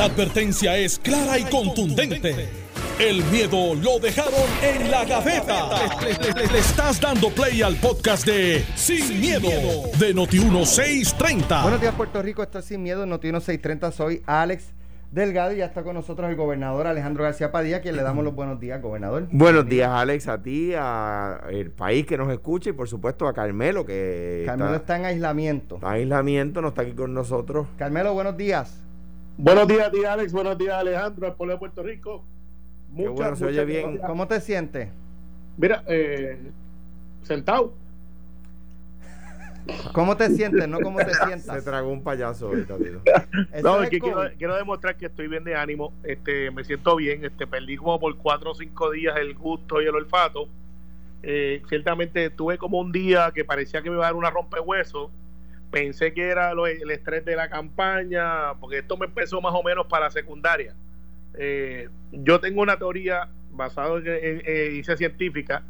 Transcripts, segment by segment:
La advertencia es clara y contundente. El miedo lo dejaron en la gaveta. Le, estás dando play al podcast de Sin, miedo, de Noti1630. Buenos días, Puerto Rico. Esto es Sin Miedo, Noti1630. Soy Alex Delgado y ya está con nosotros el gobernador Alejandro García Padilla, quien le damos los buenos días, gobernador. Buenos días, Alex, a ti, al país que nos escucha y por supuesto a Carmelo, que Carmelo está, en aislamiento. Está en aislamiento, no está aquí con nosotros. Carmelo, buenos días. Buenos días a ti, Alex. Buenos días, Alejandro, al pueblo de Puerto Rico. Muchas, bueno, se oye bien. ¿Cómo te sientes? Mira, eh, sentado. ¿Cómo te sientes? No cómo te sientas. Se tragó un payaso ahorita, No, es que quiero, demostrar que estoy bien de ánimo. Este, me siento bien. Este, perdí como por cuatro o cinco días el gusto y el olfato. Eh, ciertamente tuve como un día que parecía que me iba a dar una rompehueso pensé que era el estrés de la campaña, porque esto me empezó más o menos para la secundaria. Eh, yo tengo una teoría basada en, en, científica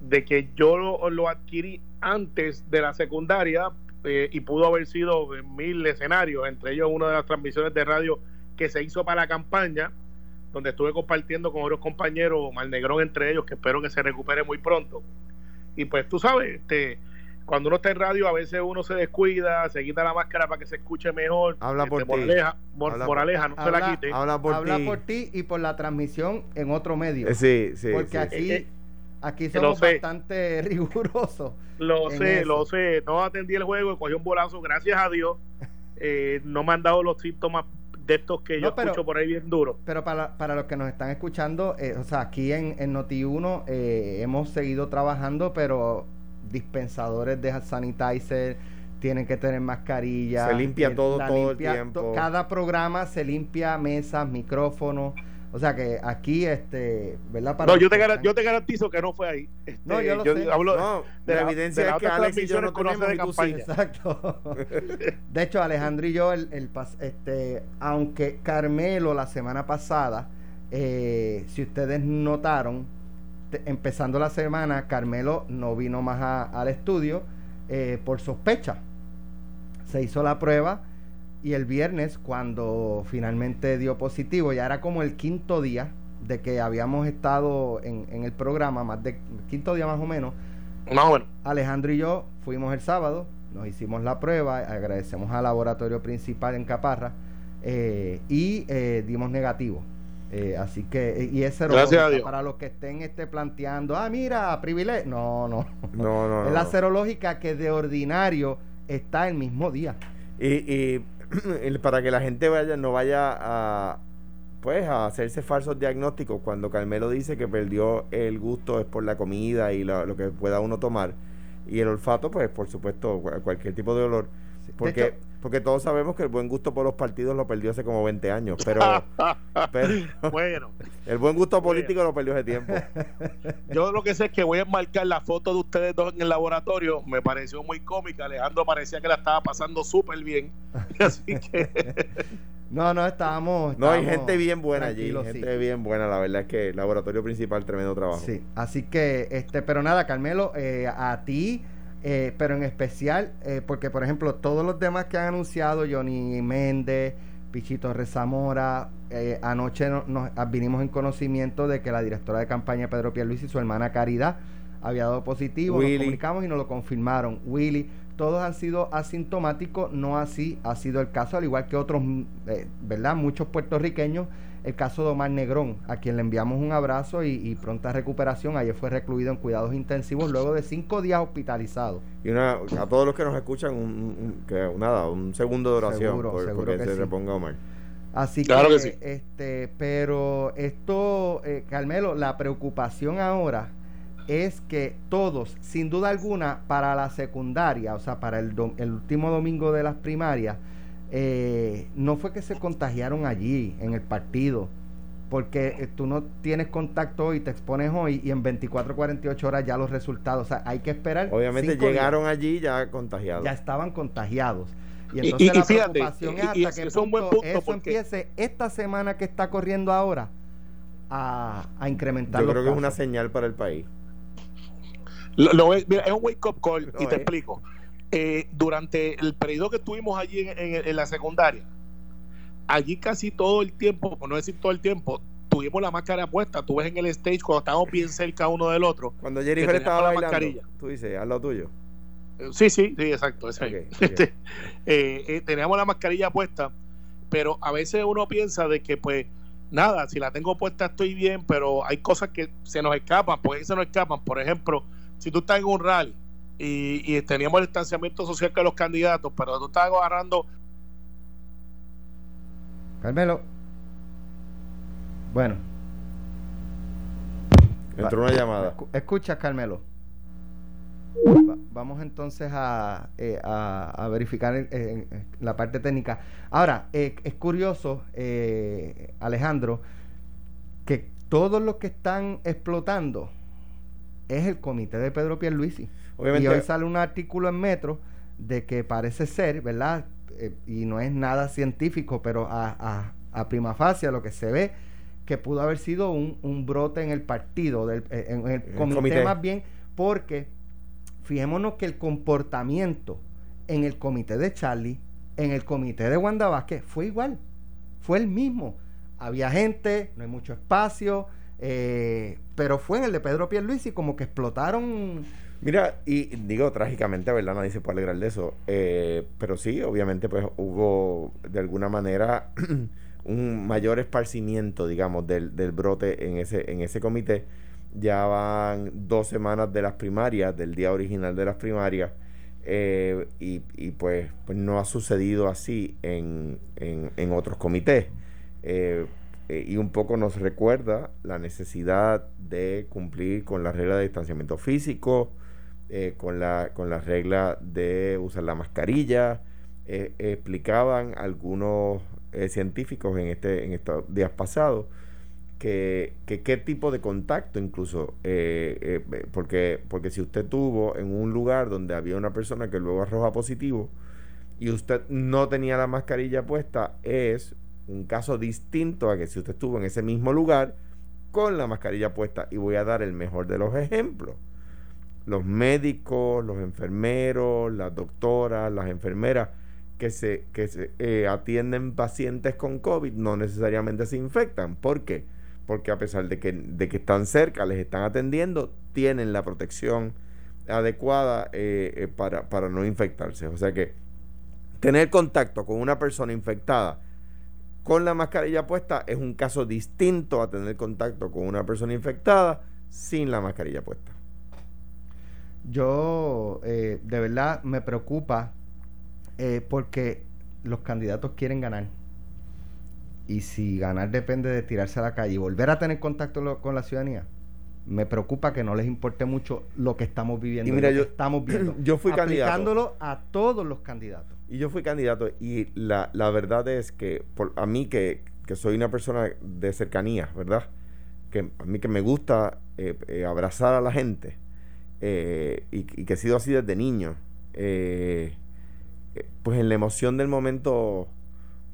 de que yo lo, adquirí antes de la secundaria eh, y pudo haber sido en mil escenarios, entre ellos una de las transmisiones de radio que se hizo para la campaña, donde estuve compartiendo con otros compañeros, Malnegrón entre ellos, que espero que se recupere muy pronto. Y pues tú sabes, este cuando uno está en radio, a veces uno se descuida, se quita la máscara para que se escuche mejor. Habla por este, ti. moraleja, no se la quite. Habla por, ti. y por la transmisión en otro medio. Eh, sí, sí. Porque aquí, eh, aquí somos bastante rigurosos. Lo sé, lo sé. No atendí el juego, cogí un bolazo, gracias a Dios. Eh, no me han dado los síntomas de estos que yo escucho por ahí bien duro. Pero para, para los que nos están escuchando, o sea, aquí en, en Noti1 hemos seguido trabajando, pero dispensadores de sanitizer, tienen que tener mascarilla. Se limpia todo, todo el tiempo. Cada programa se limpia mesas, micrófonos. O sea que aquí, este, ¿verdad? no, yo te, yo te garantizo que no fue ahí. no, yo lo sé. Hablo no, de la, evidencia es que Alex y yo no tenemos de campaña. Exacto. de hecho, Alejandro y yo, el, el, este, aunque Carmelo la semana pasada, eh, si ustedes notaron, empezando la semana, Carmelo no vino más al estudio eh, por sospecha. Se hizo la prueba y el viernes, cuando finalmente dio positivo, ya era como el quinto día de que habíamos estado en, el programa, más de quinto día más o menos. Alejandro y yo fuimos el sábado, nos hicimos la prueba, agradecemos al laboratorio principal en Caparra eh, y eh, dimos negativo. Eh, así que, y es serológica para los que estén este, planteando, ah, mira, privilegio. No, no. No, no. es la serológica que de ordinario está el mismo día. Y, para que la gente vaya, no vaya a pues a hacerse falsos diagnósticos cuando Carmelo dice que perdió el gusto es por la comida y lo, que pueda uno tomar y el olfato pues por supuesto cualquier tipo de olor porque porque todos sabemos que el buen gusto por los partidos lo perdió hace como 20 años, pero, bueno, el buen gusto político lo perdió hace tiempo. Yo lo que sé es que voy a marcar la foto de ustedes dos en el laboratorio, me pareció muy cómica, Alejandro parecía que la estaba pasando súper bien, así que... No, no, estábamos, No, hay gente bien buena allí, gente bien buena, la verdad es que el laboratorio principal, tremendo trabajo. Sí, así que, este, pero nada, Carmelo, eh, a ti eh, pero en especial, eh, porque por ejemplo, todos los demás que han anunciado, Johnny Méndez, Pichito Rezamora, eh, anoche nos, ah, vinimos en conocimiento de que la directora de campaña Pedro Pierluisi y su hermana Caridad había dado positivo, nos comunicamos y nos lo confirmaron. Willy, todos han sido asintomáticos, no así ha sido el caso, al igual que otros, ¿verdad? Muchos puertorriqueños el caso de Omar Negrón, a quien le enviamos un abrazo y, pronta recuperación. Ayer fue recluido en cuidados intensivos luego de cinco días hospitalizado. Y a todos los que nos escuchan, un, que, nada, un segundo de oración por, porque se reponga Omar. Así que, este, pero esto, eh, Carmelo, la preocupación ahora es que todos, sin duda alguna, para la secundaria, o sea, para el, el último domingo de las primarias, eh, no fue que se contagiaron allí, en el partido, porque eh, tú no tienes contacto hoy, te expones hoy y en 24, 48 horas ya los resultados. O sea, hay que esperar. Obviamente llegaron allí ya contagiados. Ya estaban contagiados. Y entonces la preocupación es hasta que eso empiece esta semana que está corriendo ahora a, incrementar. Yo creo que es una señal para el país. Lo, es un wake up call y te explico. Eh, durante el periodo que estuvimos allí en, la secundaria, allí casi todo el tiempo, por no decir todo el tiempo, tuvimos la máscara puesta. Tú ves en el stage cuando estábamos bien cerca uno del otro. Cuando Jennifer estaba bailando, mascarilla. tú dices, haz lo tuyo. Eh, sí, sí, sí, exacto. Este, eh, eh, teníamos la mascarilla puesta, pero a veces uno piensa de que, pues, nada, si la tengo puesta estoy bien, pero hay cosas que se nos escapan, pues se nos escapan. Por ejemplo, si tú estás en un rally y, teníamos el distanciamiento social con los candidatos, pero tú estás agarrando. Carmelo. Bueno. Entró una llamada. Escucha, Carmelo. vamos entonces a, eh, a, verificar la parte técnica. Ahora, eh, es curioso, eh, Alejandro, que todos los que están explotando es el comité de Pedro Pierluisi. Obviamente, y hoy sale un artículo en Metro de que parece ser, ¿verdad? y no es nada científico, pero a, a prima facie lo que se ve que pudo haber sido un, brote en el partido, del, eh, en, el, comité, más bien, porque fijémonos que el comportamiento en el comité de Charlie, en el comité de Wanda Vázquez, fue igual, fue el mismo. Había gente, no hay mucho espacio, eh, pero fue en el de Pedro Pierluisi como que explotaron Mira, y digo trágicamente, ¿verdad? Nadie se puede alegrar de eso. Eh, pero sí, obviamente, pues hubo de alguna manera un mayor esparcimiento, digamos, del, del brote en ese, en ese comité. Ya van dos semanas de las primarias, del día original de las primarias, eh, y, pues, pues, no ha sucedido así en, en, otros comités. Eh, y un poco nos recuerda la necesidad de cumplir con la regla de distanciamiento físico, con, la, con la regla de usar la mascarilla. explicaban algunos eh, científicos en, este, en estos días pasados que, qué tipo de contacto incluso, eh, eh, porque, porque si usted tuvo en un lugar donde había una persona que luego arroja positivo y usted no tenía la mascarilla puesta, es un caso distinto a que si usted estuvo en ese mismo lugar con la mascarilla puesta. Y voy a dar el mejor de los ejemplos. Los médicos, los enfermeros, las doctoras, las enfermeras, que se, que se eh, atienden pacientes con COVID no necesariamente se infectan. ¿Por qué? Porque a pesar de que, de que están cerca, les están atendiendo, tienen la protección adecuada eh, eh, para, para no infectarse. O sea que tener contacto con una persona infectada con la mascarilla puesta es un caso distinto a tener contacto con una persona infectada sin la mascarilla puesta. Yo de verdad me preocupa eh, porque los candidatos quieren ganar. Y si ganar depende de tirarse a la calle y volver a tener contacto con la ciudadanía, me preocupa que no les importe mucho lo que estamos viviendo. Y mira, yo, estamos viendo. Yo fui aplicándolo a todos los candidatos. Y yo fui candidato y la, la verdad es que por, a mí que, que, soy una persona de cercanía, ¿verdad? Que a mí que me gusta eh, eh, abrazar a la gente y, y, que he sido así desde niño. Eh, pues en la emoción del momento,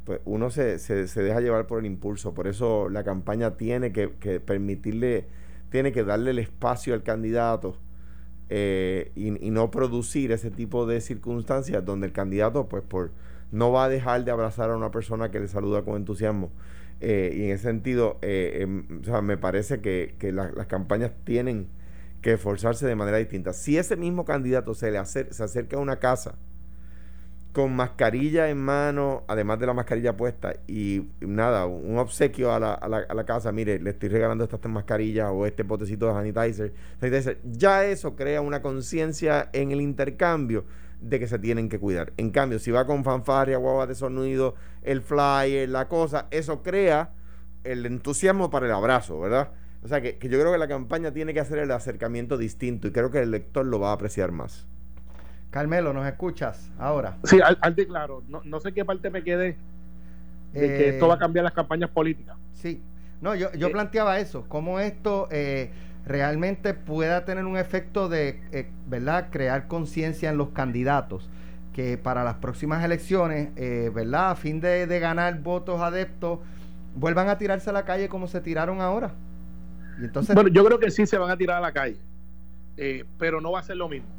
pues uno se, se, deja llevar por el impulso. Por eso la campaña tiene que, permitirle, tiene que darle el espacio al candidato eh, y, no producir ese tipo de circunstancias donde el candidato, pues por no va a dejar de abrazar a una persona que le saluda con entusiasmo. Eh, y en ese sentido, eh, em, o sea, me parece que, que las campañas tienen que esforzarse de manera distinta. Si ese mismo candidato se le se acerca a una casa, con mascarilla en mano, además de la mascarilla puesta, y nada, un obsequio a la, a la, a la casa, mire, le estoy regalando estas mascarillas o este potecito de sanitizer, sanitizer. ya eso crea una conciencia en el intercambio de que se tienen que cuidar. En cambio, si va con fanfarria, guagua de sonido, el flyer, la cosa, eso crea el entusiasmo para el abrazo, ¿verdad? O sea que, que yo creo que la campaña tiene que hacer el acercamiento distinto y creo que el lector lo va a apreciar más. Carmelo, ¿nos escuchas ahora? Sí, al, claro. No, sé qué parte me quedé de que esto va a eh, cambiar las campañas políticas. Sí. No, yo, yo eh, planteaba eso, cómo esto eh, realmente pueda tener un efecto de, ¿verdad?, crear conciencia en los candidatos, que para las próximas elecciones, ¿verdad?, a fin de, de, ganar votos adeptos, vuelvan a tirarse a la calle como se tiraron ahora. Y entonces, bueno, yo creo que sí se van a tirar a la calle, pero no va a ser lo mismo.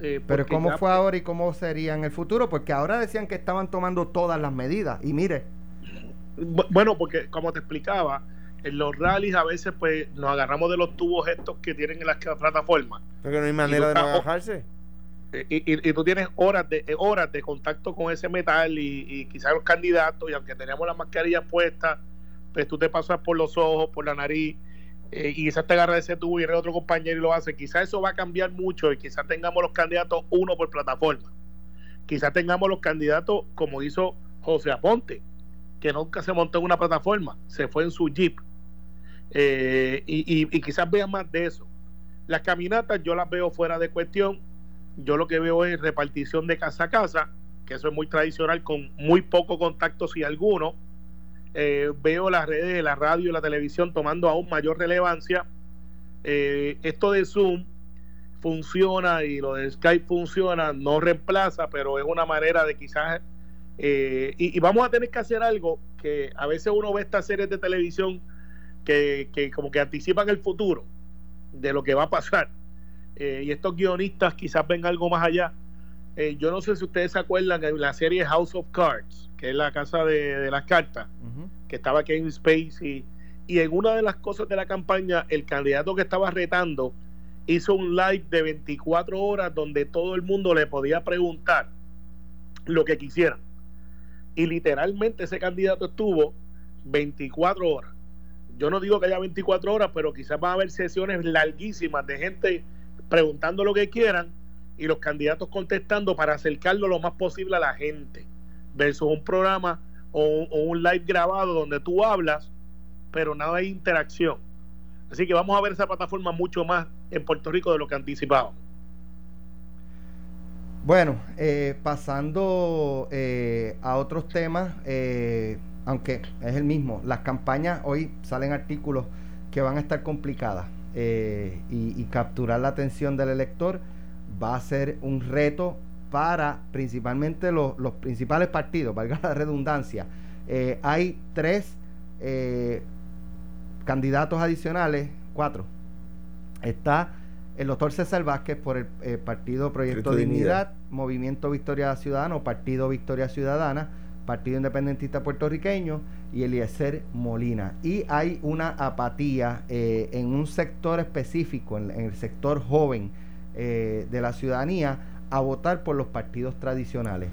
Eh, Pero ¿cómo fue ahora y cómo sería en el futuro? Porque ahora decían que estaban tomando todas las medidas. Y mire, Bueno, porque como te explicaba, en los rallies a veces pues nos agarramos de los tubos estos que tienen en las plataformas. Porque no hay manera de no agarrarse. Eh, y, y, tú tienes horas de eh, horas de contacto con ese metal y, y quizás los candidatos, y aunque teníamos las mascarillas puestas, pues tú te pasas por los ojos, por la nariz, eh, y quizás te agarra ese tubo y otro compañero y lo hace. Quizás eso va a cambiar mucho y quizás tengamos los candidatos uno por plataforma. Quizás tengamos los candidatos como hizo José Aponte, que nunca se montó en una plataforma, se fue en su jeep. y, y quizás vean más de eso. Las caminatas yo las veo fuera de cuestión yo lo que veo es repartición de casa a casa, que eso es muy tradicional, con muy poco contacto, si alguno. Eh, veo las redes, la radio y la televisión tomando aún mayor relevancia. Eh, esto de Zoom funciona y lo de Skype funciona, no reemplaza, pero es una manera de quizás... Eh, y, vamos a tener que hacer algo que a veces uno ve estas series de televisión que, que como que anticipan el futuro de lo que va a pasar eh, y estos guionistas quizás ven algo más allá. Eh, yo no sé si ustedes se acuerdan de la serie House of Cards, que es la casa de, las cartas, que estaba aquí en Space y en una de las cosas de la campaña, el candidato que estaba retando hizo un live de 24 horas donde todo el mundo le podía preguntar lo que quisieran. Y literalmente ese candidato estuvo 24 horas. Yo no digo que haya 24 horas, pero quizás va a haber sesiones larguísimas de gente preguntando lo que quieran y los candidatos contestando para acercarlo lo más posible a la gente, versus un programa o, un live grabado donde tú hablas, pero nada hay interacción. Así que vamos a ver esa plataforma mucho más en Puerto Rico de lo que anticipábamos. Bueno, eh, pasando eh, a otros temas, eh, aunque es el mismo, las campañas hoy salen artículos que van a estar complicadas. Y, capturar la atención del elector va a ser un reto para principalmente los, principales partidos, valga la redundancia. Eh, hay tres eh, candidatos adicionales, cuatro. Está el doctor César Vázquez por el Partido Proyecto Dignidad, Movimiento Victoria Ciudadana o Partido Victoria Ciudadana, Partido Independentista Puertorriqueño y Eliezer Molina. Y hay una apatía eh, en un sector específico, en, el sector joven eh, de la ciudadanía, a votar por los partidos tradicionales.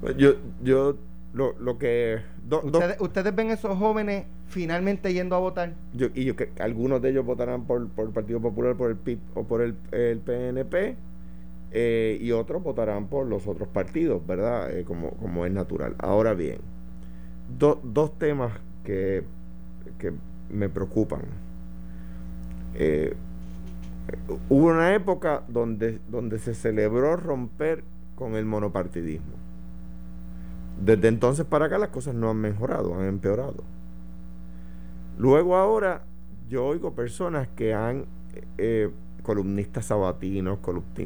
Pues yo, yo lo, lo que... ¿Ustedes, ven esos jóvenes finalmente yendo a votar? Yo, y yo que algunos de ellos votarán por, por el Partido Popular, por el PIB o por el, el PNP. Eh, y otros votarán por los otros partidos, ¿verdad? como, como es natural. Ahora bien, dos temas que, que, me preocupan. Eh, hubo una época donde, donde se celebró romper con el monopartidismo. Desde entonces para acá las cosas no han mejorado, han empeorado. Luego ahora yo oigo personas que han, eh, columnistas sabatinos,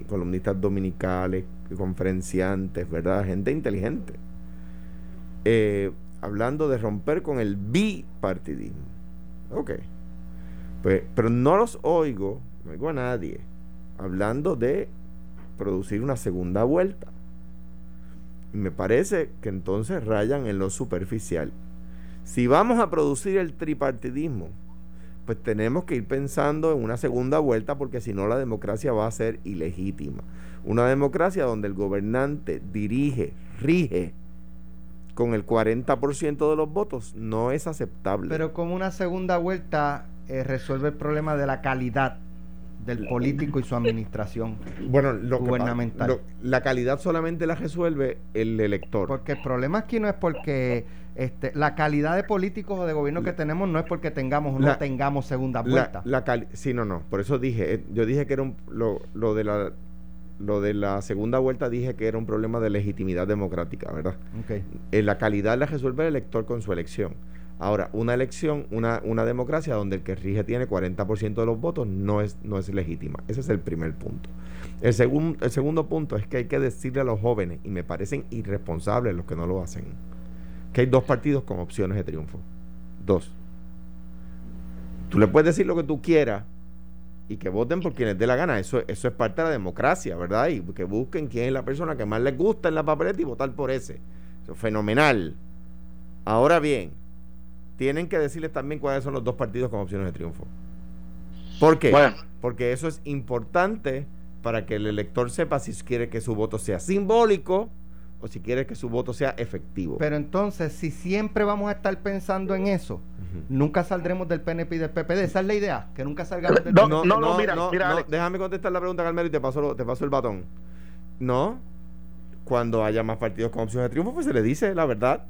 columnistas dominicales, conferenciantes, ¿verdad? Gente inteligente. Eh, hablando de romper con el bipartidismo. Ok. Pues, pero no los oigo, no oigo a nadie, hablando de producir una segunda vuelta. me parece que entonces rayan en lo superficial. Si vamos a producir el tripartidismo, pues tenemos que ir pensando en una segunda vuelta porque si no la democracia va a ser ilegítima. Una democracia donde el gobernante dirige, rige con el 40% de los votos no es aceptable. Pero como una segunda vuelta eh, resuelve el problema de la calidad del político y su administración bueno, lo gubernamental. la calidad solamente la resuelve el elector. Porque el problema aquí no es porque este, la calidad de políticos o de gobierno que tenemos no es porque tengamos o no tengamos segunda vuelta. La, sí, no, no. Por eso dije, eh, yo dije que era un, lo, lo de la lo de la segunda vuelta dije que era un problema de legitimidad democrática, ¿verdad? Eh, la calidad la resuelve el elector con su elección. Ahora, una elección, una, una democracia donde el que rige tiene 40% de los votos no es, no es legítima. Ese es el primer punto. El, el segundo punto es que hay que decirle a los jóvenes, y me parecen irresponsables los que no lo hacen, que hay dos partidos con opciones de triunfo. Dos. Tú le puedes decir lo que tú quieras y que voten por quienes dé la gana. Eso, eso es parte de la democracia, ¿verdad? Y que busquen quién es la persona que más les gusta en la papeleta y votar por ese. Eso es fenomenal. Ahora bien, tienen que decirles también cuáles son los dos partidos con opciones de triunfo. ¿Por qué? Porque eso es importante para que el elector sepa si quiere que su voto sea simbólico o si quiere que su voto sea efectivo. Pero entonces, si siempre vamos a estar pensando en eso, nunca saldremos del PNP y del PPD. Esa es la idea, que nunca salgamos del no, no, no, no, mira, mira, déjame contestar la pregunta, Carmelo, y te paso, te paso el batón. No, cuando haya más partidos con opciones de triunfo, pues se le dice la verdad.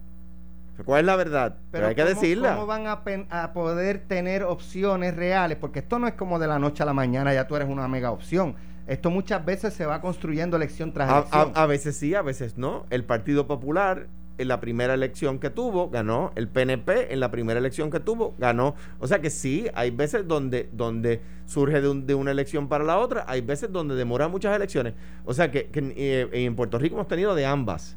¿Cuál es la verdad? Pero, hay que decirla. ¿Cómo van a, poder tener opciones reales? Porque esto no es como de la noche a la mañana, ya tú eres una mega opción. Esto muchas veces se va construyendo elección tras elección. A, veces sí, a veces no. El Partido Popular en la primera elección que tuvo, ganó. El PNP en la primera elección que tuvo, ganó. O sea que sí, hay veces donde, donde surge de, una elección para la otra, hay veces donde demora muchas elecciones. O sea que, eh, en Puerto Rico hemos tenido de ambas.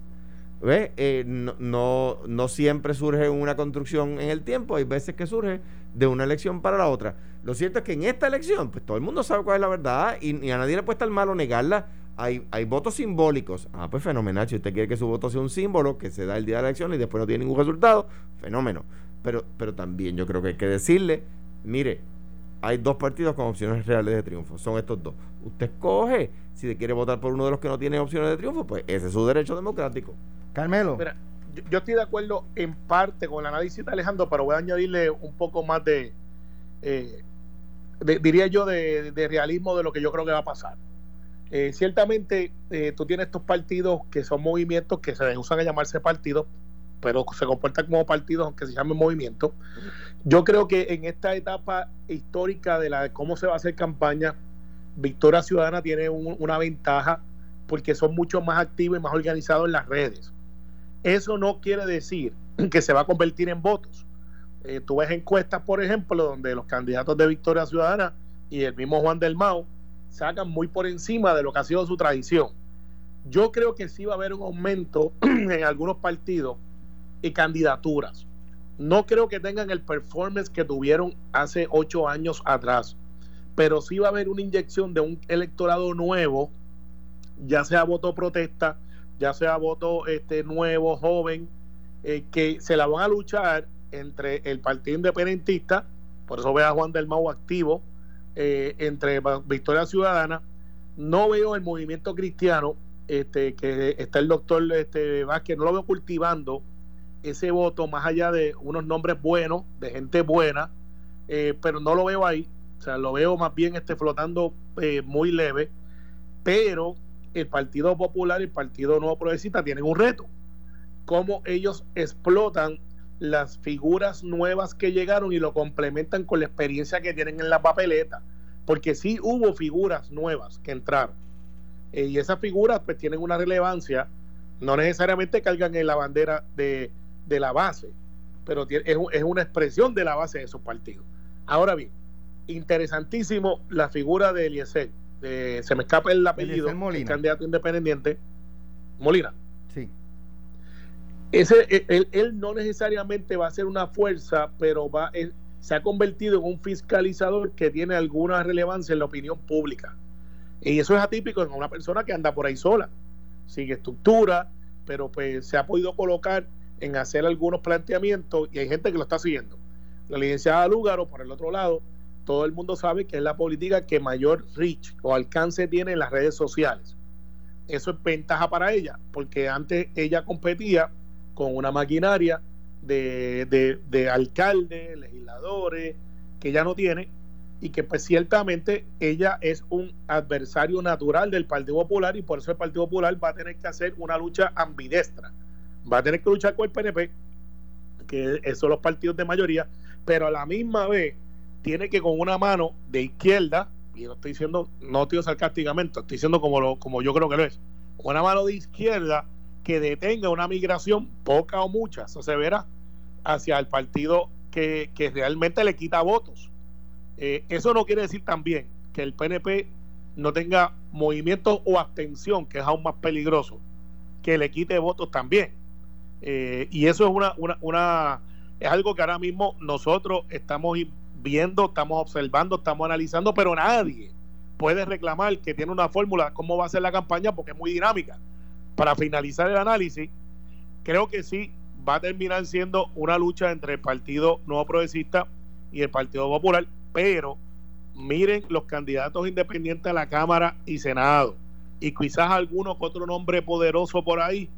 Eh, no, no, siempre surge una construcción en el tiempo, hay veces que surge de una elección para la otra. Lo cierto es que en esta elección, pues todo el mundo sabe cuál es la verdad y, a nadie le puede estar malo negarla. Hay, hay votos simbólicos. Ah, pues fenomenal. Si usted quiere que su voto sea un símbolo que se da el día de la elección y después no tiene ningún resultado, fenómeno. Pero, pero también yo creo que hay que decirle, mire, hay dos partidos con opciones reales de triunfo. Son estos dos. Usted escoge si quiere votar por uno de los que no tiene opciones de triunfo, pues ese es su derecho democrático. Carmelo. Mira, yo, estoy de acuerdo en parte con el análisis de Alejandro, pero voy a añadirle un poco más de, eh, diría yo, de, realismo de lo que yo creo que va a pasar. Eh, ciertamente, eh, tú tienes estos partidos que son movimientos que se usan a llamarse partidos, pero se comportan como partidos aunque se llamen movimientos. Yo creo que en esta etapa histórica de la cómo se va a hacer campaña, Victoria Ciudadana tiene una ventaja porque son mucho más activos y más organizados en las redes. Eso no quiere decir que se va a convertir en votos. Eh, tú ves encuestas, por ejemplo, donde los candidatos de Victoria Ciudadana y el mismo Juan del Mao sacan muy por encima de lo que ha sido su tradición. Yo creo que sí va a haber un aumento en algunos partidos y candidaturas. No creo que tengan el performance que tuvieron hace ocho años atrás, pero sí va a haber una inyección de un electorado nuevo, ya sea voto protesta, ya sea voto este nuevo, joven, eh, que se la van a luchar entre el Partido Independentista, por eso ve a Juan del Mau activo, eh, entre Victoria Ciudadana. No veo el movimiento cristiano, este, que está el doctor este, Vázquez, no lo veo cultivando ese voto más allá de unos nombres buenos, de gente buena, eh, pero no lo veo ahí. Sea, lo veo más bien este, flotando muy leve, pero el Partido Popular y el Partido Nuevo Progresista tienen un reto. Cómo ellos explotan las figuras nuevas que llegaron y lo complementan con la experiencia que tienen en la papeleta. Porque sí hubo figuras nuevas que entraron. Eh, y esas figuras pues tienen una relevancia, no necesariamente cargan en la bandera de, la base, pero es, es una expresión de la base de esos partidos. Ahora bien, interesantísimo la figura de Eliezer se me escapa el apellido, el candidato independiente, Molina. Sí. Ese, e, él, no necesariamente va a ser una fuerza, pero va, se ha convertido en un fiscalizador que tiene alguna relevancia en la opinión pública. Y eso es atípico en una persona que anda por ahí sola, sin estructura, pero pues se ha podido colocar en hacer algunos planteamientos y hay gente que lo está siguiendo. La licenciada Lúgaro, por el otro lado, todo el mundo sabe que es la política que mayor reach o alcance tiene en las redes sociales. Eso es ventaja para ella, porque antes ella competía con una maquinaria de, de, alcaldes, legisladores, que ya no tiene, y que pues ciertamente ella es un adversario natural del Partido Popular y por eso el Partido Popular va a tener que hacer una lucha ambidestra. Va a tener que luchar con el PNP, que son los partidos de mayoría, pero a la misma vez tiene que con una mano de izquierda, y no estoy diciendo, no estoy sarcásticamente, estoy diciendo como, lo, como yo creo que lo es, una mano de izquierda que detenga una migración, poca o mucha, eso se verá, hacia el partido que, realmente le quita votos. Eh, eso no quiere decir también que el PNP no tenga movimiento o abstención, que es aún más peligroso, que le quite votos también. Eh, y eso es una, una, una, es algo que ahora mismo nosotros estamos viendo, estamos observando, estamos analizando, pero nadie puede reclamar que tiene una fórmula, cómo va a ser la campaña, porque es muy dinámica. Para finalizar el análisis, creo que sí va a terminar siendo una lucha entre el Partido Nuevo Progresista y el Partido Popular, pero miren los candidatos independientes a la Cámara y Senado y quizás alguno con otro nombre poderoso por ahí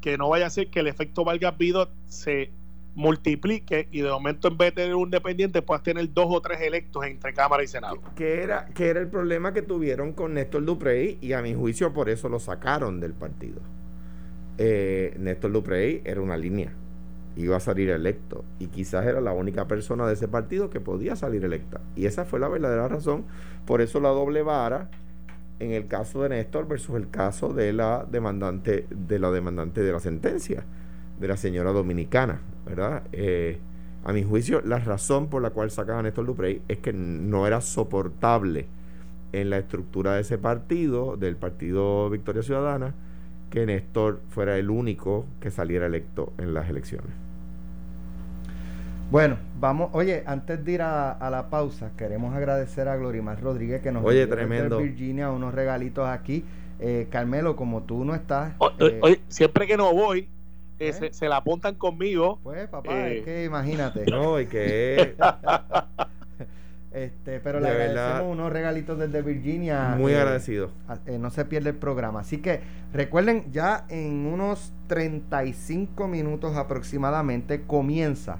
que no vaya a ser que el efecto valga Pido se multiplique y de momento en vez de tener un independiente puedas tener dos o tres electos entre Cámara y Senado. Que era, que era el problema que tuvieron con Néstor Duprey y a mi juicio por eso lo sacaron del partido. Eh, Néstor Duprey era una línea, iba a salir electo y quizás era la única persona de ese partido que podía salir electa. Y esa fue la verdadera razón. Por eso la doble vara en el caso de Néstor versus el caso de la demandante de la demandante de la sentencia de la señora dominicana, ¿verdad? Eh, a mi juicio, la razón por la cual sacaban a Néstor Duprey es que no era soportable en la estructura de ese partido, del partido Victoria Ciudadana, que Néstor fuera el único que saliera electo en las elecciones. Bueno, vamos, oye, antes de ir a, la pausa, queremos agradecer a Glorimar Rodríguez que nos oye, tremendo. Virginia unos regalitos aquí. Eh, Carmelo, como tú no estás. Eh, oye, siempre que no voy, eh, ¿Eh? se, la apuntan conmigo. Pues, papá, es que imagínate. No, y que. este, pero le agradecemos unos regalitos desde Virginia. Muy agradecido. no se pierde el programa. Así que recuerden, ya en unos 35 minutos aproximadamente comienza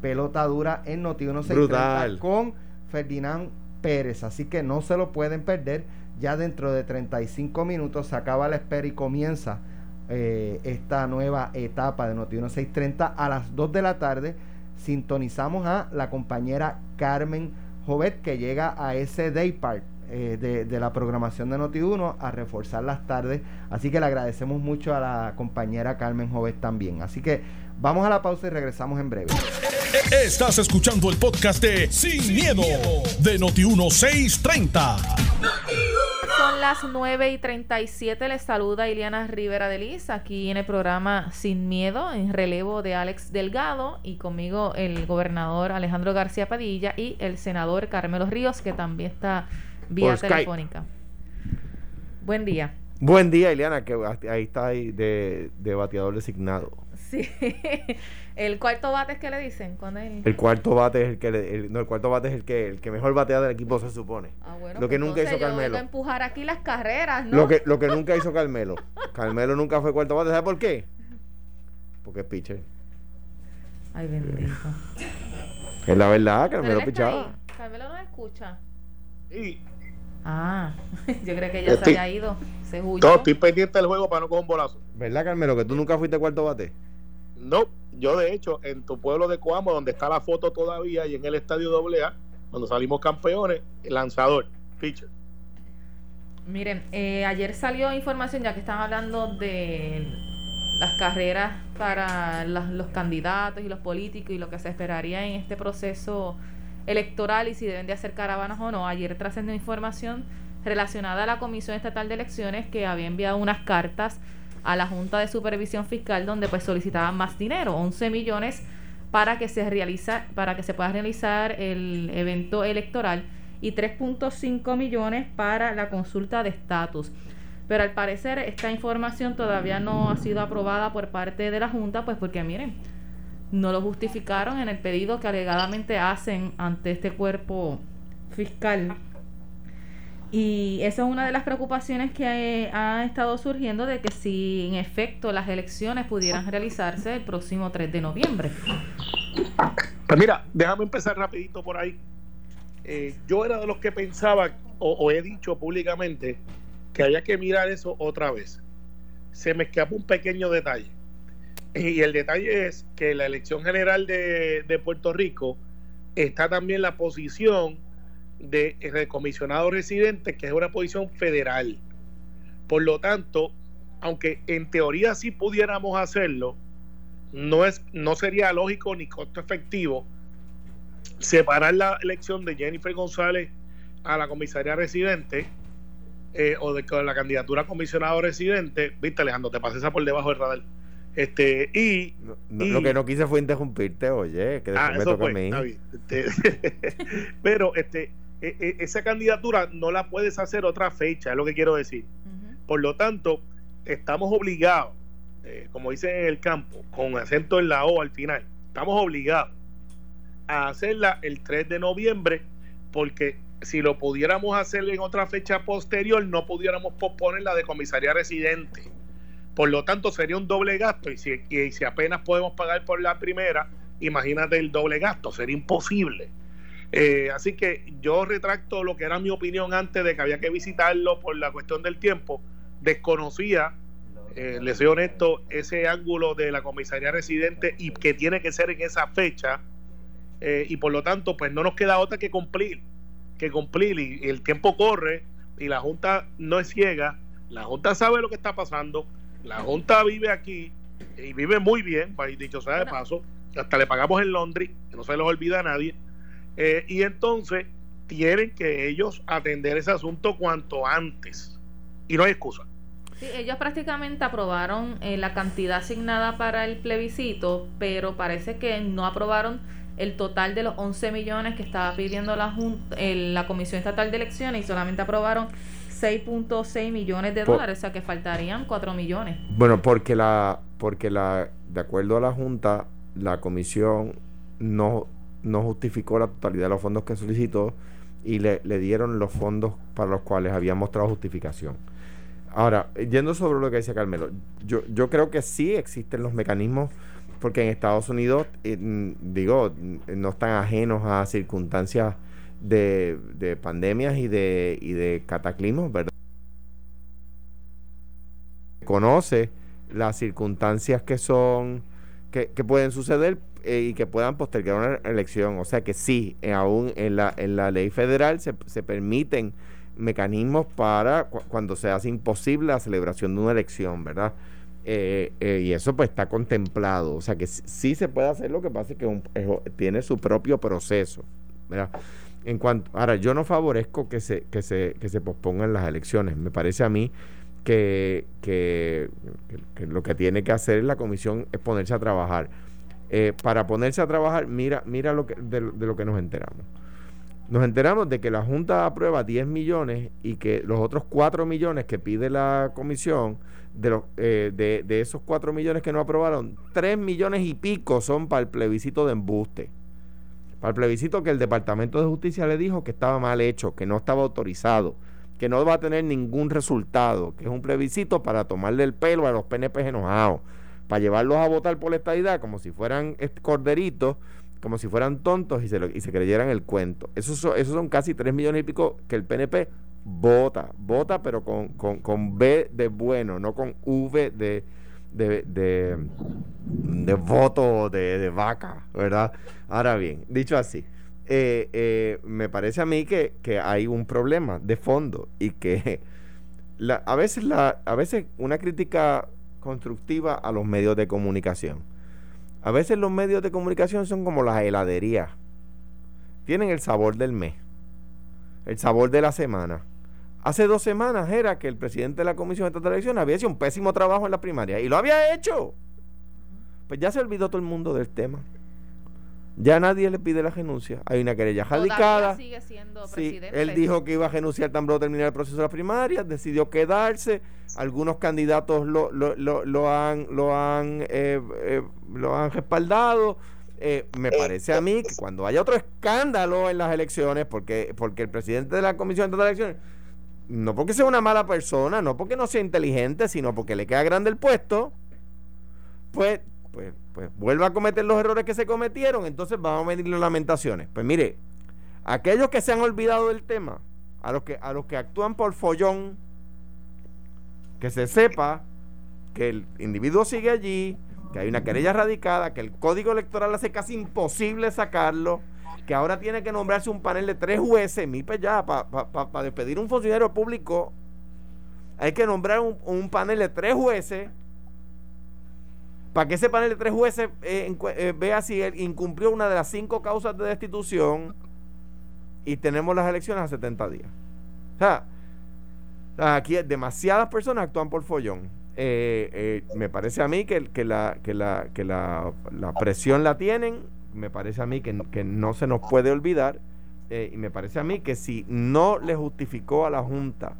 pelota dura en Noti 1630 con Ferdinand Pérez. Así que no se lo pueden perder. Ya dentro de 35 minutos se acaba la espera y comienza eh, esta nueva etapa de Noti 1630 a las 2 de la tarde. Sintonizamos a la compañera Carmen Jovet que llega a ese day part eh, de, de, la programación de Noti1 a reforzar las tardes. Así que le agradecemos mucho a la compañera Carmen Jovet también. Así que vamos a la pausa y regresamos en breve. Estás escuchando el podcast de Sin, miedo, de Noti1630. Son las 9 y 37. Les saluda Iliana Rivera de Liz aquí en el programa Sin Miedo, en relevo de Alex Delgado y conmigo el gobernador Alejandro García Padilla y el senador Carmelo Ríos, que también está vía telefónica. Buen día. Buen día, Iliana, que ahí está ahí de, de bateador designado. Sí. El cuarto bate es que le dicen cuando El cuarto bate es el que el, no el cuarto bate es el que el que mejor batea del equipo se supone. Ah, bueno, lo que pues nunca hizo Carmelo. empujar aquí las carreras, ¿no? Lo que lo que nunca hizo Carmelo. Carmelo nunca fue cuarto bate, ¿sabes por qué? Porque es pitcher. Ay, bendito. Es la verdad, Carmelo pichaba. Carmelo no escucha. Sí. Ah, yo creo que ya se había ido. Se huyó. estoy pendiente del juego para no coger un bolazo. ¿Verdad, Carmelo? Que tú nunca fuiste cuarto bate. No, yo de hecho, en tu pueblo de Coamo, donde está la foto todavía, y en el estadio AA, cuando salimos campeones, el lanzador, pitcher. Miren, eh, ayer salió información, ya que están hablando de las carreras para los candidatos y los políticos y lo que se esperaría en este proceso electoral y si deben de hacer caravanas o no. Ayer trascendió información relacionada a la Comisión Estatal de Elecciones que había enviado unas cartas a la Junta de Supervisión Fiscal donde pues solicitaban más dinero, 11 millones para que se realiza para que se pueda realizar el evento electoral y 3.5 millones para la consulta de estatus. Pero al parecer esta información todavía no ha sido aprobada por parte de la Junta, pues porque miren, no lo justificaron en el pedido que alegadamente hacen ante este cuerpo fiscal y esa es una de las preocupaciones que ha, estado surgiendo de que si en efecto las elecciones pudieran realizarse el próximo 3 de noviembre. Pues mira, déjame empezar rapidito por ahí. Eh, yo era de los que pensaba o, he dicho públicamente que había que mirar eso otra vez. Se me escapa un pequeño detalle. Y el detalle es que la elección general de, de Puerto Rico está también la posición de, comisionado residente, que es una posición federal. Por lo tanto, aunque en teoría sí pudiéramos hacerlo, no, es, no sería lógico ni costo efectivo separar la elección de Jennifer González a la comisaría residente eh, o de la candidatura a comisionado residente. Viste, Alejandro, te pasé esa por debajo del radar. Este, y, lo que no quise fue interrumpirte, oye, que ah, Pero este, e, e, esa candidatura no la puedes hacer otra fecha, es lo que quiero decir. Por lo tanto, estamos obligados, eh, como dicen en el campo, con acento en la O al final, estamos obligados a hacerla el 3 de noviembre porque si lo pudiéramos hacer en otra fecha posterior, no pudiéramos posponer la de comisaría residente. Por lo tanto, sería un doble gasto. Y si, y si apenas podemos pagar por la primera, imagínate el doble gasto, sería imposible. Eh, así que yo retracto lo que era mi opinión antes de que había que visitarlo por la cuestión del tiempo. Desconocía, eh, les soy honesto, ese ángulo de la comisaría residente y que tiene que ser en esa fecha. Eh, y por lo tanto, pues no nos queda otra que cumplir, que cumplir. Y, el tiempo corre y la Junta no es ciega. La Junta sabe lo que está pasando. La Junta vive aquí y vive muy bien, dicho sea de paso. Hasta le pagamos en Londres, que no se les olvida a nadie eh, y entonces tienen que ellos atender ese asunto cuanto antes. Y no hay excusa. Sí, ellos prácticamente aprobaron eh, la cantidad asignada para el plebiscito, pero parece que no aprobaron el total de los 11 millones que estaba pidiendo la, la Comisión Estatal de Elecciones y solamente aprobaron 6.6 millones de dólares, o sea que faltarían 4 millones. Bueno, porque la porque la de acuerdo a la Junta, la comisión no no justificó la totalidad de los fondos que solicitó y le, dieron los fondos para los cuales había mostrado justificación. Ahora, yendo sobre lo que decía Carmelo, yo, yo creo que sí existen los mecanismos, porque en Estados Unidos, eh, digo, no están ajenos a circunstancias de, de pandemias y de, y de cataclismos, ¿verdad? Conoce las circunstancias que son, que, que pueden suceder eh, y que puedan postergar una elección. O sea que sí, eh, aún en la, en la ley federal se, se permiten mecanismos para cuando se hace imposible la celebración de una elección, ¿verdad? Eh, y eso pues está contemplado. O sea que sí, se puede hacer, lo que pasa es que tiene su propio proceso, ¿verdad? En cuanto, ahora, yo no favorezco que se, que se, que se pospongan las elecciones. Me parece a mí que, que lo que tiene que hacer la comisión es ponerse a trabajar eh, para ponerse a trabajar, mira, mira lo que, de, lo que nos enteramos. Nos enteramos de que la Junta aprueba 10 millones y que los otros 4 millones que pide la comisión, de, los, eh, de, de esos 4 millones que no aprobaron, 3 millones y pico son para el plebiscito de embuste. Para el plebiscito que el Departamento de Justicia le dijo que estaba mal hecho, que no estaba autorizado, que no va a tener ningún resultado, que es un plebiscito para tomarle el pelo a los PNP enojados para llevarlos a votar por la estadidad como si fueran corderitos, como si fueran tontos y se, y se creyeran el cuento. Esos son, esos son casi 3 millones y pico que el PNP vota, vota pero con, con, con B de bueno, no con V de, de, de, de voto de, de, vaca, ¿verdad? Ahora bien, dicho así, eh, eh, me parece a mí que, que, hay un problema de fondo y que la, a veces la, a veces una crítica constructiva a los medios de comunicación. A veces los medios de comunicación son como las heladerías. Tienen el sabor del mes, el sabor de la semana. Hace dos semanas era que el presidente de la Comisión de Elecciones había hecho un pésimo trabajo en la primaria y lo había hecho. Pues ya se olvidó todo el mundo del tema. Ya nadie le pide la renuncia. Hay una querella radicada. Sigue siendo sí, él dijo que iba a renunciar tan pronto terminar el proceso de la primaria, decidió quedarse. Algunos candidatos lo, lo, lo, lo han, lo han, eh, eh, lo han respaldado. Eh, me parece a mí que cuando haya otro escándalo en las elecciones, porque, porque el presidente de la Comisión de Elecciones, no porque sea una mala persona, no porque no sea inteligente, sino porque le queda grande el puesto, pues pues, vuelva a cometer los errores que se cometieron, entonces vamos a medir las lamentaciones. Pues mire, aquellos que se han olvidado del tema, a los que, a los que actúan por follón, que se sepa que el individuo sigue allí, que hay una querella radicada, que el código electoral hace casi imposible sacarlo, que ahora tiene que nombrarse un panel de tres jueces, mi pues ya, para despedir un funcionario público, hay que nombrar un panel de tres jueces para que ese panel de tres jueces eh, eh, vea si él incumplió una de las cinco causas de destitución y tenemos las elecciones a 70 días. O sea, aquí demasiadas personas actúan por follón. Eh, me parece a mí que, la, presión la tienen, me parece a mí que, que no se nos puede olvidar y me parece a mí que si no le justificó a la Junta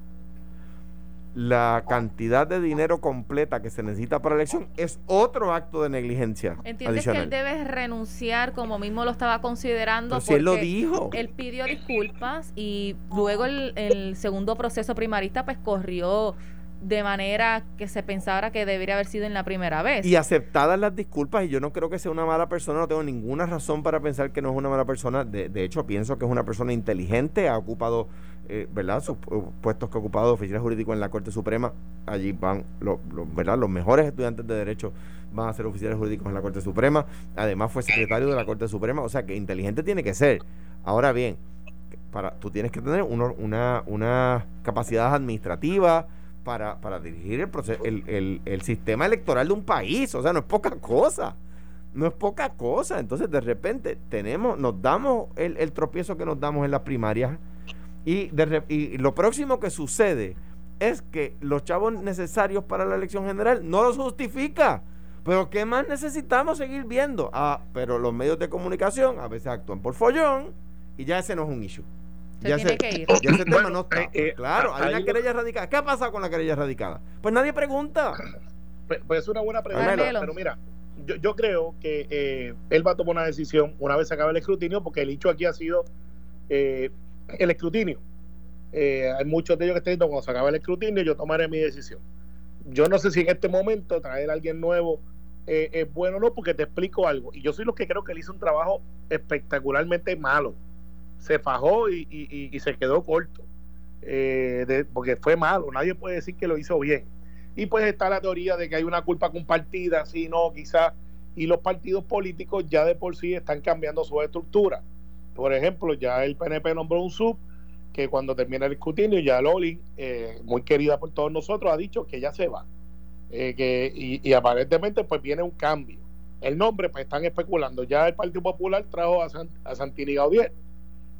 la cantidad de dinero completa que se necesita para la elección es otro acto de negligencia. ¿Entiendes que él debe renunciar como mismo lo estaba considerando? si él lo dijo. Él pidió disculpas y luego el, el segundo proceso primarista pues corrió de manera que se pensara que debería haber sido en la primera vez. Y aceptadas las disculpas, y yo no creo que sea una mala persona, no tengo ninguna razón para pensar que no es una mala persona. De, de hecho, pienso que es una persona inteligente, ha ocupado, eh, ¿verdad?, sus puestos que ha ocupado de oficial jurídico en la Corte Suprema. Allí van, los, ¿verdad?, los mejores estudiantes de Derecho van a ser oficiales jurídicos en la Corte Suprema. Además, fue secretario de la Corte Suprema, o sea que inteligente tiene que ser. Ahora bien, para, tú tienes que tener una, una capacidad administrativa para, para dirigir el, proceso, el, el, sistema electoral de un país. O sea, no es poca cosa. No es poca cosa. Entonces, de repente, tenemos, nos damos el, el tropiezo que nos damos en las primarias. Y, de, y lo próximo que sucede es que los chavos necesarios para la elección general no los justifica. Pero ¿qué más necesitamos seguir viendo? Ah, pero los medios de comunicación a veces actúan por follón y ya ese no es un issue ya tiene que ir. Ya ese tema no está. Eh, eh, claro, hay una querella radicada. ¿Qué ha pasado con la querella radicada? Pues nadie pregunta. Pues, pues es una buena pregunta. Pero mira, yo, yo creo que eh, él va a tomar una decisión una vez se acabe el escrutinio, porque el hecho aquí ha sido el escrutinio. hay muchos de ellos que están diciendo, cuando se acabe el escrutinio, yo tomaré mi decisión. Yo no sé si en este momento traer a alguien nuevo es bueno o no, porque te explico algo. Y yo soy los que creo que él hizo un trabajo espectacularmente malo se fajó y, se quedó corto, eh, porque fue malo, nadie puede decir que lo hizo bien. Y pues está la teoría de que hay una culpa compartida, si no, quizás, y los partidos políticos ya de por sí están cambiando su estructura. Por ejemplo, ya el PNP nombró un sub que cuando termina el escrutinio, ya Loli, eh, muy querida por todos nosotros, ha dicho que ya se va. Eh, que, y, aparentemente pues viene un cambio. El nombre pues están especulando. Ya el Partido Popular trajo a, a Santini Gaudier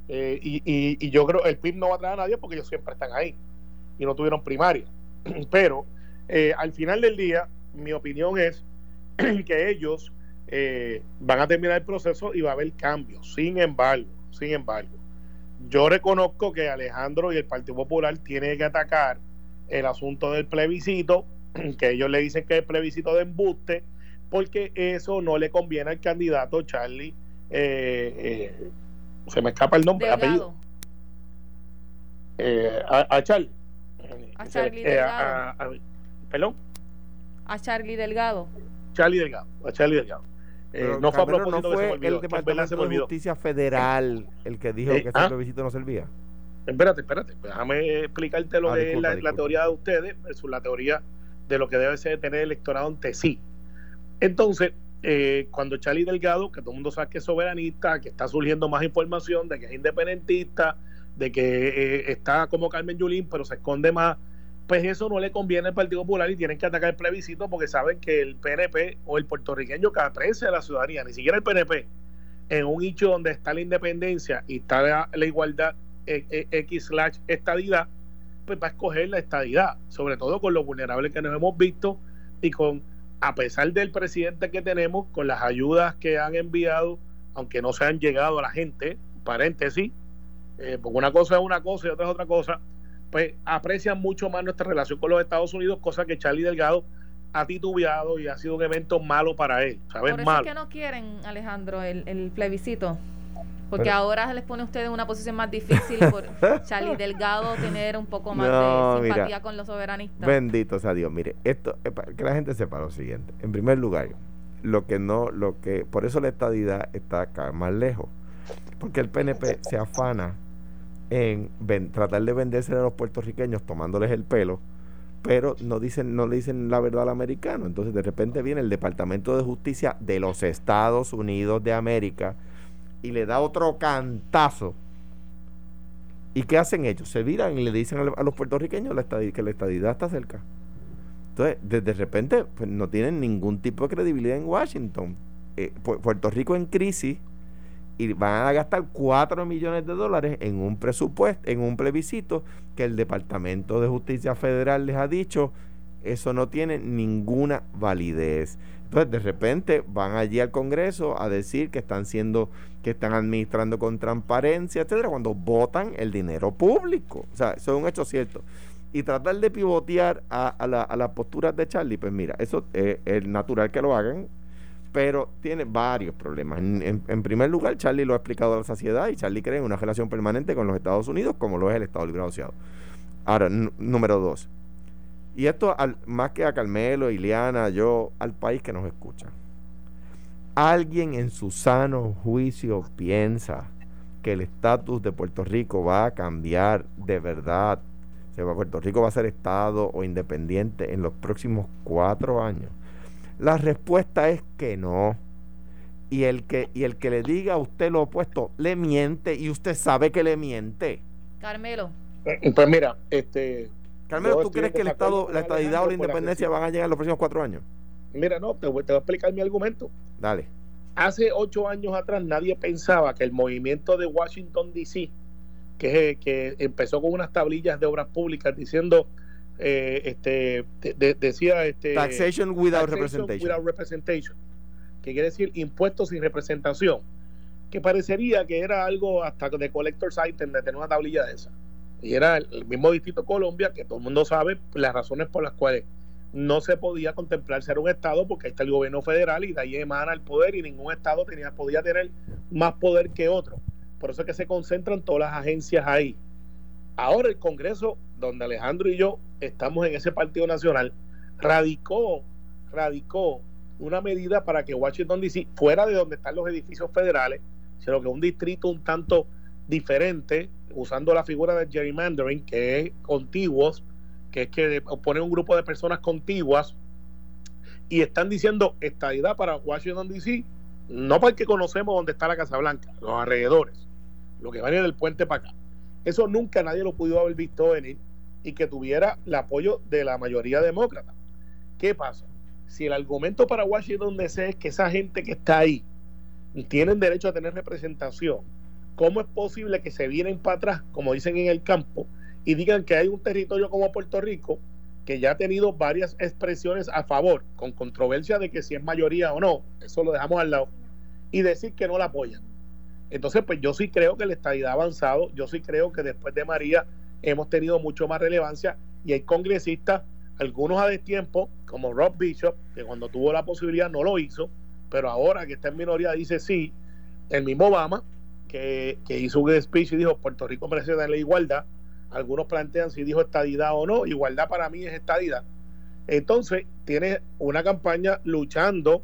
eh, y, y, yo creo el PIB no va a traer a nadie porque ellos siempre están ahí y no tuvieron primaria. Pero eh, al final del día, mi opinión es que ellos eh, van a terminar el proceso y va a haber cambios. Sin embargo, sin embargo, yo reconozco que Alejandro y el Partido Popular tienen que atacar el asunto del plebiscito, que ellos le dicen que es el plebiscito de embuste, porque eso no le conviene al candidato Charlie eh, se me escapa el nombre, apellido. Eh, a, a, Charlie. A Charlie eh, Delgado. ¿Perdón? A Charlie Delgado. Charlie Delgado. A Charlie Delgado. Eh, no fue a propósito no fue el Departamento de Justicia Federal el que dijo que ese ¿ah? plebiscito no servía. Espérate, espérate. Déjame explicarte lo ah, de la, la, teoría de ustedes versus la teoría de lo que debe ser tener el electorado ante sí. Entonces, eh, cuando Charlie Delgado, que todo el mundo sabe que es soberanista, que está surgiendo más información de que es independentista, de que eh, está como Carmen Yulín, pero se esconde más, pues eso no le conviene al Partido Popular y tienen que atacar el plebiscito porque saben que el PNP o el puertorriqueño que aprecia a la ciudadanía, ni siquiera el PNP, en un hecho donde está la independencia y está la, igualdad eh, X slash estadidad, pues va a escoger la estadidad, sobre todo con lo vulnerable que nos hemos visto y con a pesar del presidente que tenemos, con las ayudas que han enviado, aunque no se han llegado a la gente, paréntesis, eh, porque una cosa es una cosa y otra es otra cosa, pues aprecian mucho más nuestra relación con los Estados Unidos, cosa que Charlie Delgado ha titubeado y ha sido un evento malo para él. ¿sabes? Por eso es que no quieren, Alejandro, el, el plebiscito. Porque ahora les pone a ustedes en una posición más difícil por Charlie Delgado tener un poco más de simpatía con los soberanistas. Bendito sea Dios. Mire, esto, que la gente sepa lo siguiente. En primer lugar, lo que no, lo que, por eso la estadidad está más lejos. Porque el PNP se afana en tratar de venderse a los puertorriqueños tomándoles el pelo, pero no dicen, no le dicen la verdad al americano. Entonces de repente viene el Departamento de Justicia de los Estados Unidos de América y le da otro cantazo. ¿Y qué hacen ellos? Se viran y le dicen a los puertorriqueños que la estadidad está cerca. Entonces, de repente, pues, no tienen ningún tipo de credibilidad en Washington. Eh, Puerto Rico en crisis y van a gastar 4 millones de dólares en un presupuesto, en un plebiscito que el Departamento de Justicia Federal les ha dicho, eso no tiene ninguna validez. Entonces, de repente van allí al Congreso a decir que están siendo, que están administrando con transparencia, etcétera, cuando votan el dinero público. O sea, eso es un hecho cierto. y tratar de pivotear a, la, a las posturas de Charlie, pues mira, eso es natural que lo hagan, pero tiene varios problemas. En, primer lugar, Charlie lo ha explicado a la sociedad y Charlie cree en una relación permanente con los Estados Unidos, como lo es el Estado Libre Asociado. Ahora, número dos. Y esto al, más que a Carmelo, Iliana, yo, al país que nos escucha. ¿Alguien en su sano juicio piensa que el estatus de Puerto Rico va a cambiar de verdad? ¿Se va, Puerto Rico va a ser Estado o independiente en los próximos cuatro años? La respuesta es que no. Y el que, y el que le diga a usted lo opuesto, le miente y usted sabe que le miente. Carmelo. Eh, pues mira, este. Carmelo, ¿tú crees que el Estado, la estadidad o la independencia van a llegar en los próximos cuatro años? Mira, no, te voy, te voy a explicar mi argumento. Dale. Hace ocho años atrás nadie pensaba que el movimiento de Washington, D.C., que, que empezó con unas tablillas de obras públicas diciendo eh, este decía este taxation without representation. representation que quiere decir impuestos sin representación que parecería que era algo hasta de collector's item de tener una tablilla de esa y era el, mismo distrito Colombia que todo el mundo sabe las razones por las cuales no se podía contemplar ser un estado porque ahí está el gobierno federal y de ahí emana el poder y ningún estado podía tener más poder que otro. Por eso es que se concentran todas las agencias ahí. Ahora el Congreso donde Alejandro y yo estamos en ese Partido Nacional, radicó, radicó una medida para que Washington DC, fuera de donde están los edificios federales, sino que un distrito un tanto diferente, usando la figura del gerrymandering, que es contiguos, que es que pone un grupo de personas contiguas, y están diciendo estadidad para Washington DC, no para el que conocemos donde está la Casa Blanca, los alrededores, lo que viene del puente para acá. Eso nunca nadie lo pudo haber visto venir y que tuviera el apoyo de la mayoría demócrata. ¿Qué pasa? Si el argumento para Washington DC es que esa gente que está ahí tienen derecho a tener representación, ¿cómo es posible que se vienen para atrás, como dicen en el campo, y digan que hay un territorio como Puerto Rico que ya ha tenido varias expresiones a favor, con controversia de que si es mayoría o no, eso lo dejamos al lado, y decir que no la apoyan? Entonces, pues yo sí creo que el estadidad ha avanzado, yo sí creo que después de María hemos tenido mucho más relevancia. Y hay congresistas, algunos a destiempo, como Rob Bishop, que cuando tuvo la posibilidad no lo hizo, pero ahora que está en minoría dice sí, el mismo Obama, que, hizo un speech y dijo Puerto Rico merece la igualdad, algunos plantean si dijo estadidad o no, igualdad para mí es estadidad. Entonces, tiene una campaña luchando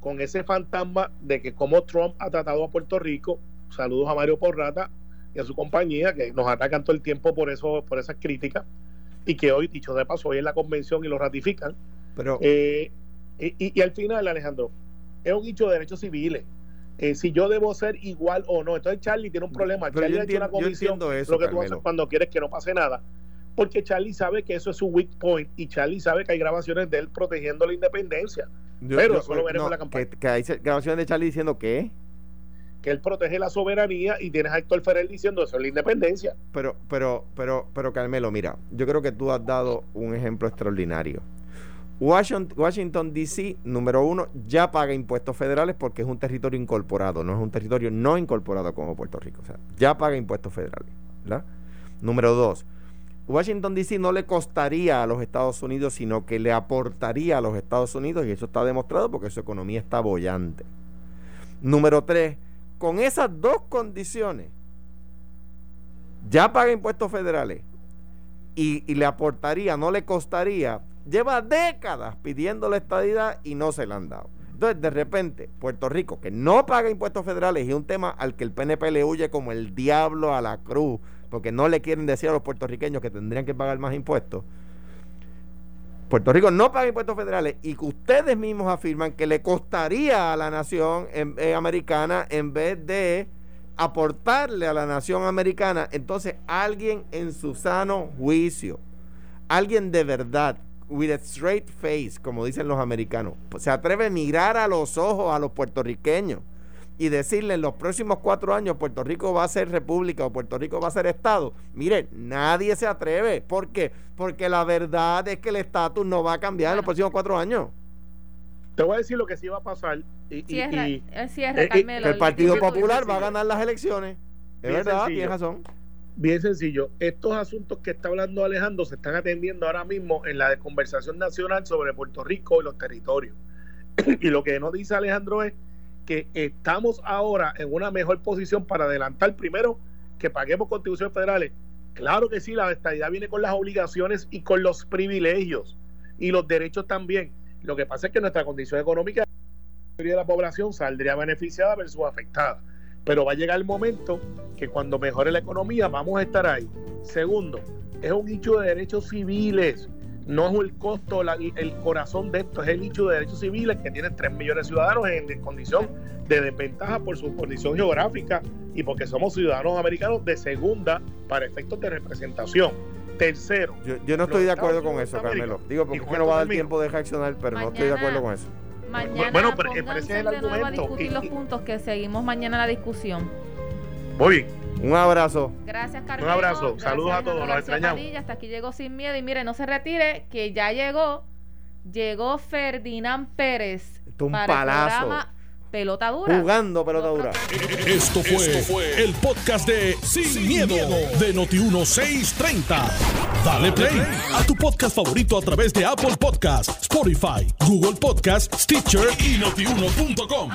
con ese fantasma de que como Trump ha tratado a Puerto Rico, saludos a Mario Porrata y a su compañía, que nos atacan todo el tiempo por eso, por esas críticas, y que hoy, dicho de paso, hoy en la convención y lo ratifican. Pero eh, y, al final, Alejandro, es un hecho de derechos civiles. Eh, si yo debo ser igual o no. Entonces Charlie tiene un problema. Charlie ha hecho una comisión, eso, lo que tú haces cuando quieres que no pase nada. Porque Charlie sabe que eso es su weak point y Charlie sabe que hay grabaciones de él protegiendo la independencia pero eso lo veremos en la campaña. Que, hay grabaciones de Charlie diciendo que que él protege la soberanía y tienes a Héctor Ferrer diciendo eso es la independencia. Pero, pero, pero, pero Carmelo, mira, yo creo que tú has dado un ejemplo extraordinario. Washington, DC, número uno, ya paga impuestos federales porque es un territorio incorporado, no es un territorio no incorporado como Puerto Rico. O sea, ya paga impuestos federales. Número dos, Washington DC no le costaría a los Estados Unidos, sino que le aportaría a los Estados Unidos, y eso está demostrado porque su economía está bollante. Número tres, con esas dos condiciones, ya paga impuestos federales y, le aportaría, no le costaría, lleva décadas pidiendo la estadidad y no se la han dado. Entonces, de repente, Puerto Rico, que no paga impuestos federales, es un tema al que el PNP le huye como el diablo a la cruz, porque no le quieren decir a los puertorriqueños que tendrían que pagar más impuestos. Puerto Rico no paga impuestos federales y que ustedes mismos afirman que le costaría a la nación eh, americana en vez de aportarle a la nación americana. Entonces, alguien en su sano juicio, alguien de verdad, with a straight face, como dicen los americanos, se atreve a mirar a los ojos a los puertorriqueños y decirle en los próximos cuatro años Puerto Rico va a ser república o Puerto Rico va a ser Estado, miren, nadie se atreve. ¿Por qué? Porque la verdad es que el estatus no va a cambiar en los próximos cuatro años. Te voy a decir lo que sí va a pasar. Y, el, Partido Popular va a ganar las elecciones. Es verdad, tienes razón. Bien sencillo. Estos asuntos que está hablando Alejandro se están atendiendo ahora mismo en la conversación nacional sobre Puerto Rico y los territorios. y lo que nos dice Alejandro es que estamos ahora en una mejor posición para adelantar primero que paguemos contribuciones federales. Claro que sí, la estabilidad viene con las obligaciones y con los privilegios y los derechos también. Lo que pasa es que nuestra condición económica de la población saldría beneficiada versus afectada. Pero va a llegar el momento que cuando mejore la economía vamos a estar ahí. Segundo, es un hecho de derechos civiles no es el costo, el corazón de esto, es el nicho de derechos civiles que tienen 3 millones de ciudadanos en, condición de desventaja por su condición geográfica y porque somos ciudadanos americanos de segunda para efectos de representación. Tercero. Yo, no estoy de acuerdo con eso, Carmelo. Digo, porque no va a dar tiempo de reaccionar, pero no estoy de acuerdo con eso. Mañana bueno, pero, es el argumento. a discutir los puntos que seguimos mañana la discusión. Muy bien. Un abrazo. Gracias, Carlos. Un abrazo. Saludos a todos. Nos extrañamos. Hasta aquí llegó sin miedo. Y mire, no se retire, que ya llegó. Llegó Ferdinand Pérez. un palazo. Pelota dura. Jugando pelota dura. Esto fue, el podcast de Sin, miedo, de Noti1630. Dale play a tu podcast favorito a través de Apple Podcasts, Spotify, Google Podcasts, Stitcher y notiuno.com.